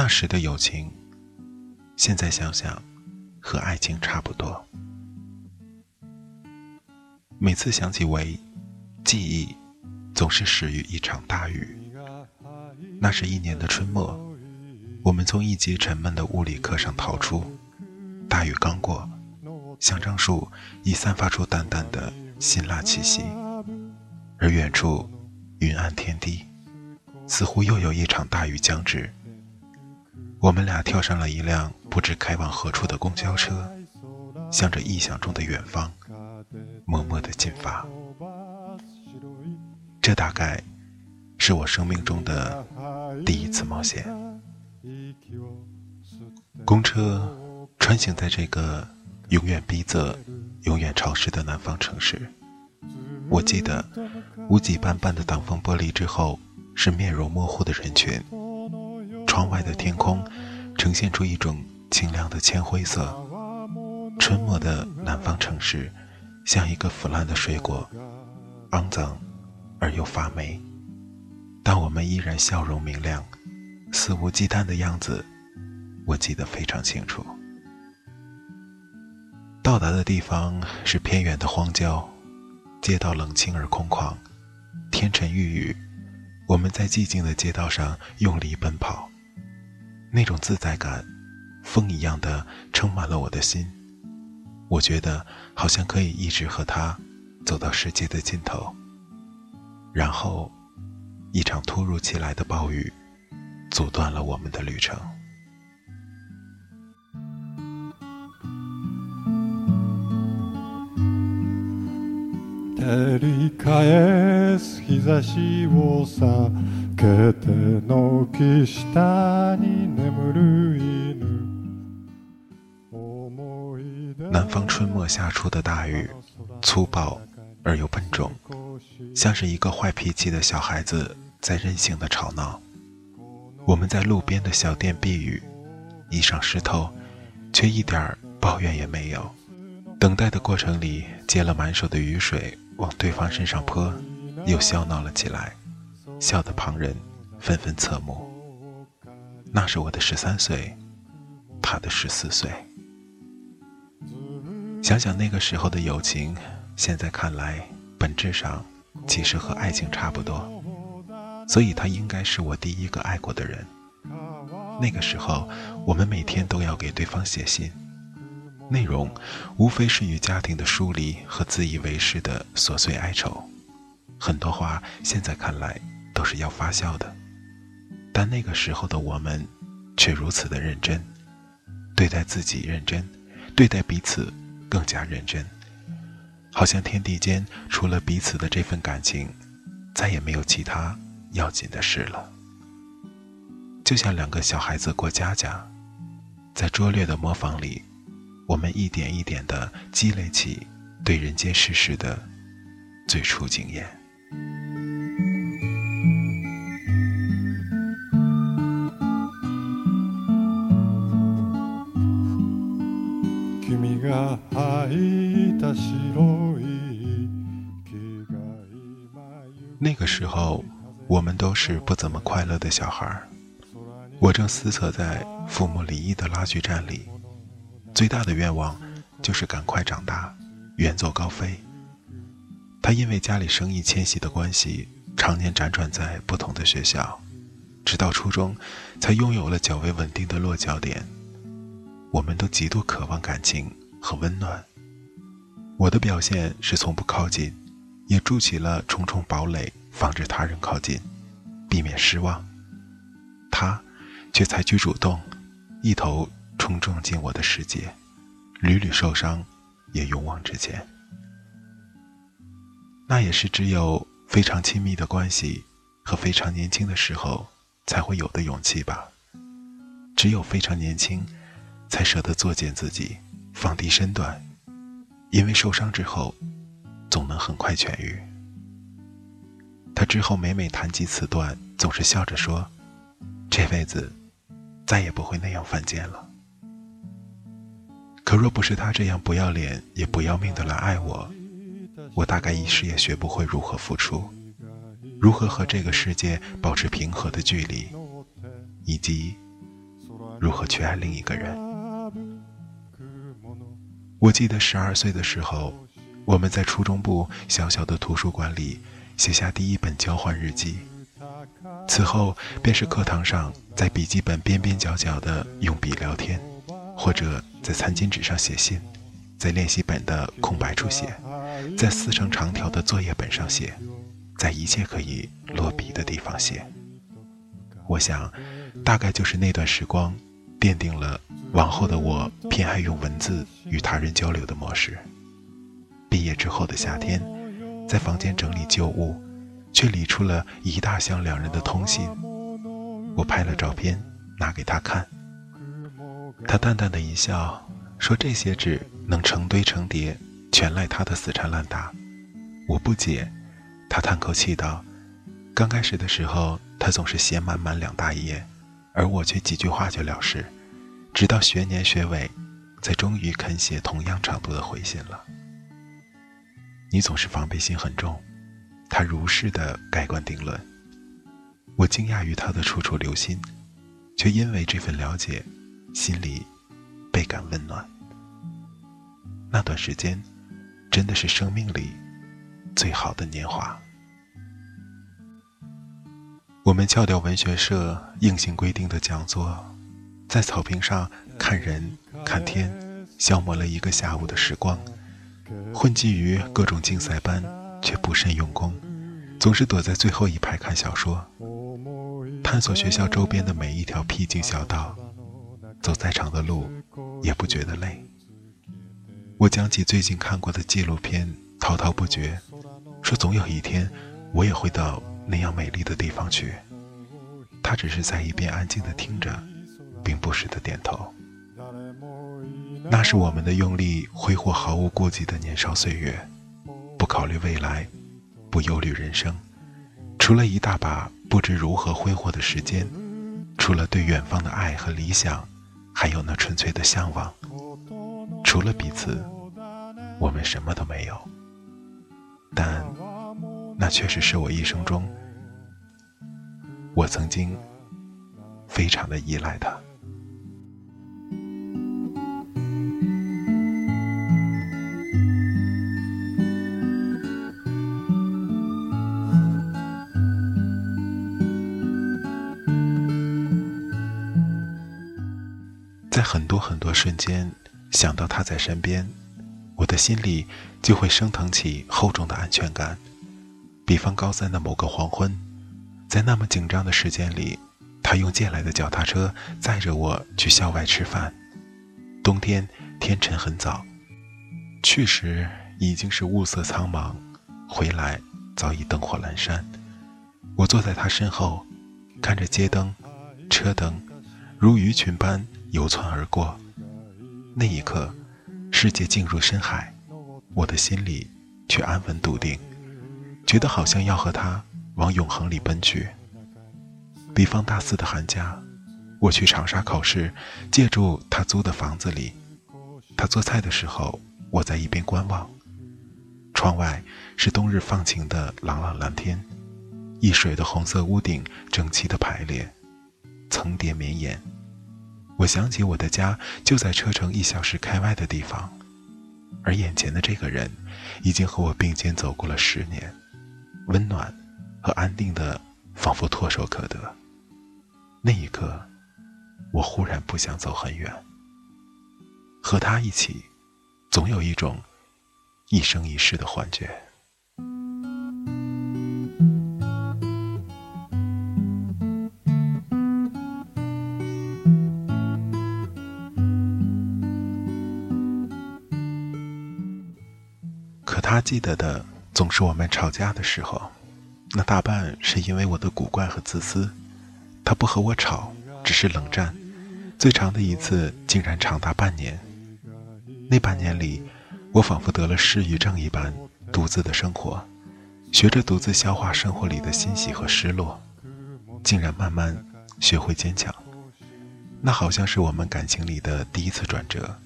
那时的友情，现在想想，和爱情差不多。每次想起维，记忆总是始于一场大雨。那是一年的春末，我们从一节沉闷的物理课上逃出，大雨刚过，香樟树已散发出淡淡的辛辣气息，而远处云暗天低，似乎又有一场大雨将至。我们俩跳上了一辆不知开往何处的公交车，向着臆想中的远方，默默地进发。这大概是我生命中的第一次冒险。公车穿行在这个永远逼仄、永远潮湿的南方城市。我记得，雾气斑斑的挡风玻璃之后，是面容模糊的人群。窗外的天空呈现出一种清亮的铅灰色，春末的南方城市像一个腐烂的水果，肮脏而又发霉。但我们依然笑容明亮，肆无忌惮的样子，我记得非常清楚。到达的地方是偏远的荒郊，街道冷清而空旷，天沉欲雨，我们在寂静的街道上用力奔跑。那种自在感，风一样的撑满了我的心。我觉得好像可以一直和他走到世界的尽头。然后，一场突如其来的暴雨阻断了我们的旅程。南方春末下出的大雨，粗暴而又笨重，像是一个坏脾气的小孩子在任性的吵闹。我们在路边的小店避雨，衣裳湿透，却一点抱怨也没有。等待的过程里，接了满手的雨水往对方身上泼，又笑闹了起来，笑得旁人。纷纷侧目。那是我的十三岁，他的十四岁。想想那个时候的友情，现在看来，本质上其实和爱情差不多。所以他应该是我第一个爱过的人。那个时候，我们每天都要给对方写信，内容无非是与家庭的疏离和自以为是的琐碎哀愁。很多话现在看来都是要发酵的。但那个时候的我们，却如此的认真，对待自己认真，对待彼此更加认真，好像天地间除了彼此的这份感情，再也没有其他要紧的事了。就像两个小孩子过家家，在拙劣的模仿里，我们一点一点地积累起对人间世事的最初经验。那个时候，我们都是不怎么快乐的小孩我正厮守在父母离异的拉锯战里，最大的愿望就是赶快长大，远走高飞。他因为家里生意迁徙的关系，常年辗转在不同的学校，直到初中，才拥有了较为稳定的落脚点。我们都极度渴望感情和温暖。我的表现是从不靠近，也筑起了重重堡垒，防止他人靠近，避免失望。他，却采取主动，一头冲撞进我的世界，屡屡受伤，也勇往直前。那也是只有非常亲密的关系和非常年轻的时候才会有的勇气吧。只有非常年轻，才舍得作践自己，放低身段，因为受伤之后，总能很快痊愈。他之后每每谈及此段，总是笑着说：“这辈子再也不会那样犯贱了。”可若不是他这样不要脸也不要命的来爱我，我大概一时也学不会如何付出，如何和这个世界保持平和的距离，以及如何去爱另一个人。我记得十二岁的时候，我们在初中部小小的图书馆里写下第一本交换日记，此后便是课堂上在笔记本边边角角的用笔聊天，或者在餐巾纸上写信，在练习本的空白处写。在撕成长条的作业本上写，在一切可以落笔的地方写。我想，大概就是那段时光，奠定了往后的我偏爱用文字与他人交流的模式。毕业之后的夏天，在房间整理旧物，却理出了一大箱两人的通信。我拍了照片拿给他看，他淡淡的一笑，说：“这些纸能成堆成叠。”全赖他的死缠烂打，我不解。他叹口气道：“刚开始的时候，他总是写满满两大页，而我却几句话就了事。直到学年学尾，才终于肯写同样长度的回信了。”你总是防备心很重，他如是的盖棺定论。我惊讶于他的处处留心，却因为这份了解，心里倍感温暖。那段时间。真的是生命里最好的年华。我们翘掉文学社硬性规定的讲座，在草坪上看人看天，消磨了一个下午的时光。混迹于各种竞赛班，却不甚用功，总是躲在最后一排看小说，探索学校周边的每一条僻静小道，走再长的路也不觉得累。我讲起最近看过的纪录片，滔滔不绝，说总有一天我也会到那样美丽的地方去。他只是在一边安静的听着，并不时的点头。那是我们的用力挥霍毫无顾忌的年少岁月，不考虑未来，不忧虑人生，除了一大把不知如何挥霍的时间，除了对远方的爱和理想，还有那纯粹的向往。除了彼此，我们什么都没有。但那确实是我一生中，我曾经非常的依赖他。在很多很多瞬间。想到他在身边，我的心里就会升腾起厚重的安全感。比方高三的某个黄昏，在那么紧张的时间里，他用借来的脚踏车载着我去校外吃饭。冬天天沉很早，去时已经是雾色苍茫，回来早已灯火阑珊。我坐在他身后，看着街灯、车灯如鱼群般游窜而过。那一刻，世界进入深海，我的心里却安稳笃定，觉得好像要和他往永恒里奔去。比方大四的寒假，我去长沙考试，借住他租的房子里，他做菜的时候，我在一边观望。窗外是冬日放晴的朗朗蓝天，一水的红色屋顶整齐的排列，层叠绵延。我想起我的家就在车程一小时开外的地方，而眼前的这个人，已经和我并肩走过了十年，温暖和安定的，仿佛唾手可得。那一刻，我忽然不想走很远。和他一起，总有一种一生一世的幻觉。可他记得的总是我们吵架的时候，那大半是因为我的古怪和自私。他不和我吵，只是冷战，最长的一次竟然长达半年。那半年里，我仿佛得了失语症一般，独自的生活，学着独自消化生活里的欣喜和失落，竟然慢慢学会坚强。那好像是我们感情里的第一次转折，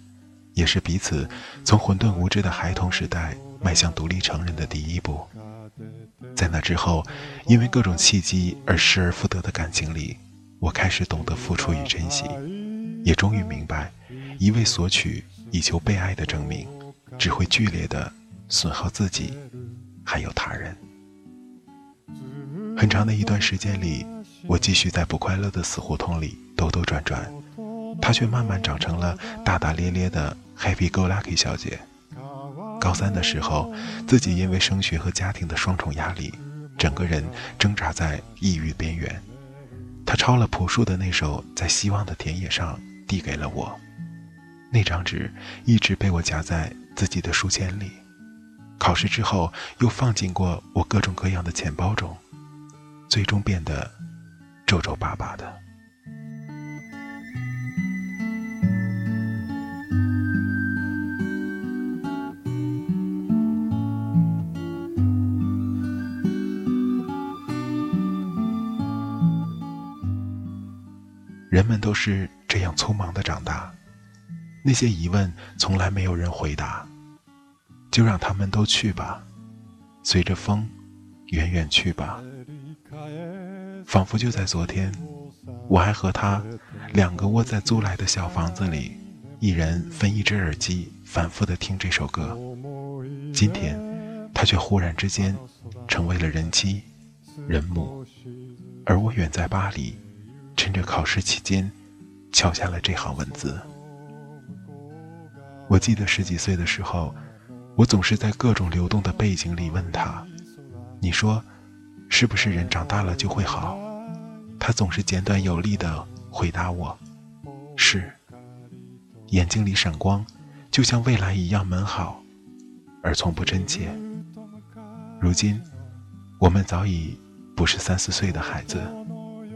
也是彼此从混沌无知的孩童时代迈向独立成人的第一步。在那之后，因为各种契机而失而复得的感情里，我开始懂得付出与珍惜，也终于明白，一味索取。以求被爱的证明，只会剧烈的损耗自己，还有他人。很长的一段时间里，我继续在不快乐的死胡同里兜兜转转，她却慢慢长成了大大咧咧的 Happy Go Lucky 小姐。高三的时候，自己因为升学和家庭的双重压力，整个人挣扎在抑郁边缘。他抄了朴树的那首《在希望的田野上》，递给了我。那张纸一直被我夹在自己的书签里，考试之后又放进过我各种各样的钱包中，最终变得皱皱巴巴的。人们都是这样匆忙的长大。那些疑问从来没有人回答，就让他们都去吧，随着风，远远去吧。仿佛就在昨天，我还和他两个窝在租来的小房子里，一人分一只耳机，反复的听这首歌。今天，他却忽然之间成为了人妻、人母，而我远在巴黎，趁着考试期间，敲下了这行文字。我记得十几岁的时候，我总是在各种流动的背景里问他：“你说，是不是人长大了就会好？”他总是简短有力的回答我：“是。”眼睛里闪光，就像未来一样美好，而从不真切。如今，我们早已不是三四岁的孩子，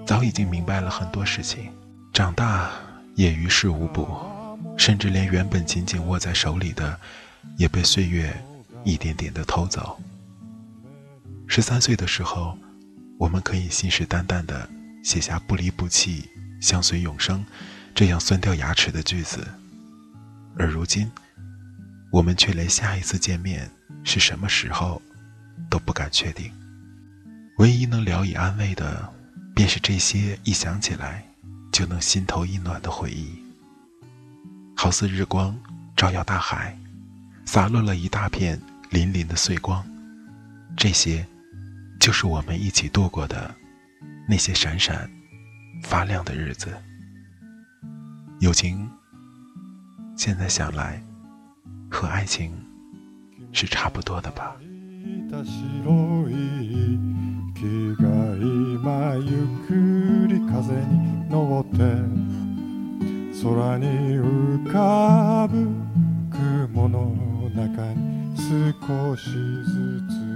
早已经明白了很多事情，长大也于事无补。甚至连原本紧紧握在手里的，也被岁月一点点的偷走。十三岁的时候，我们可以信誓旦旦的写下“不离不弃，相随永生”这样酸掉牙齿的句子，而如今，我们却连下一次见面是什么时候都不敢确定。唯一能聊以安慰的，便是这些一想起来就能心头一暖的回忆。好似日光照耀大海，洒落了一大片粼粼的碎光。这些，就是我们一起度过的那些闪闪发亮的日子。友情，现在想来，和爱情是差不多的吧。月が今ゆっくり風に乗って空に浮かぶ雲の中に少しずつ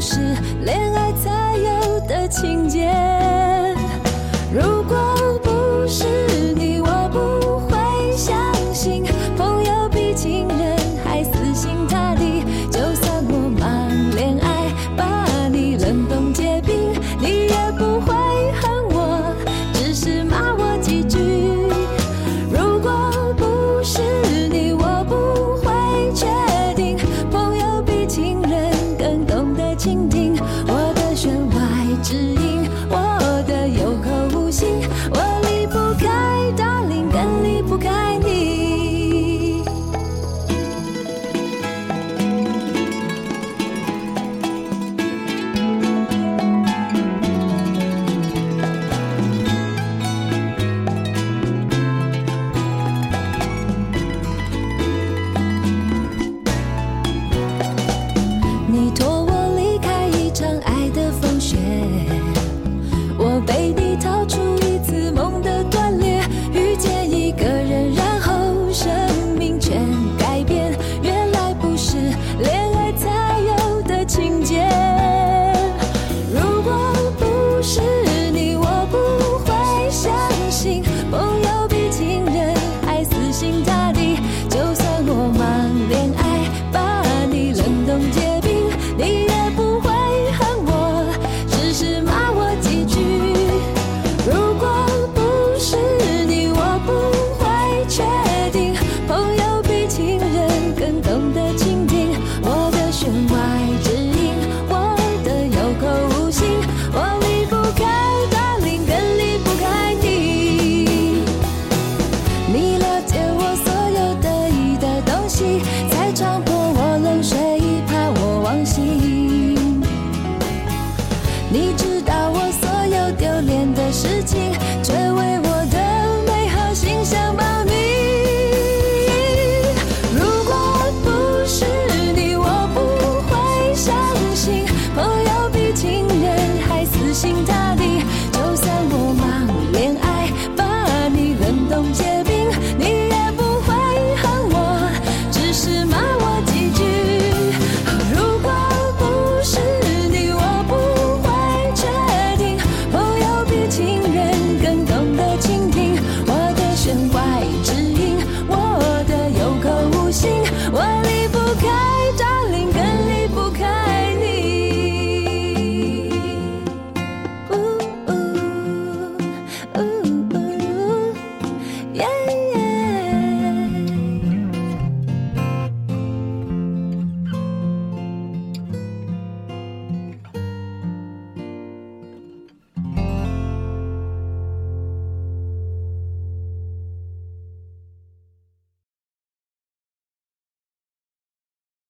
是恋爱才有的情节。你知道我所有丢脸的事情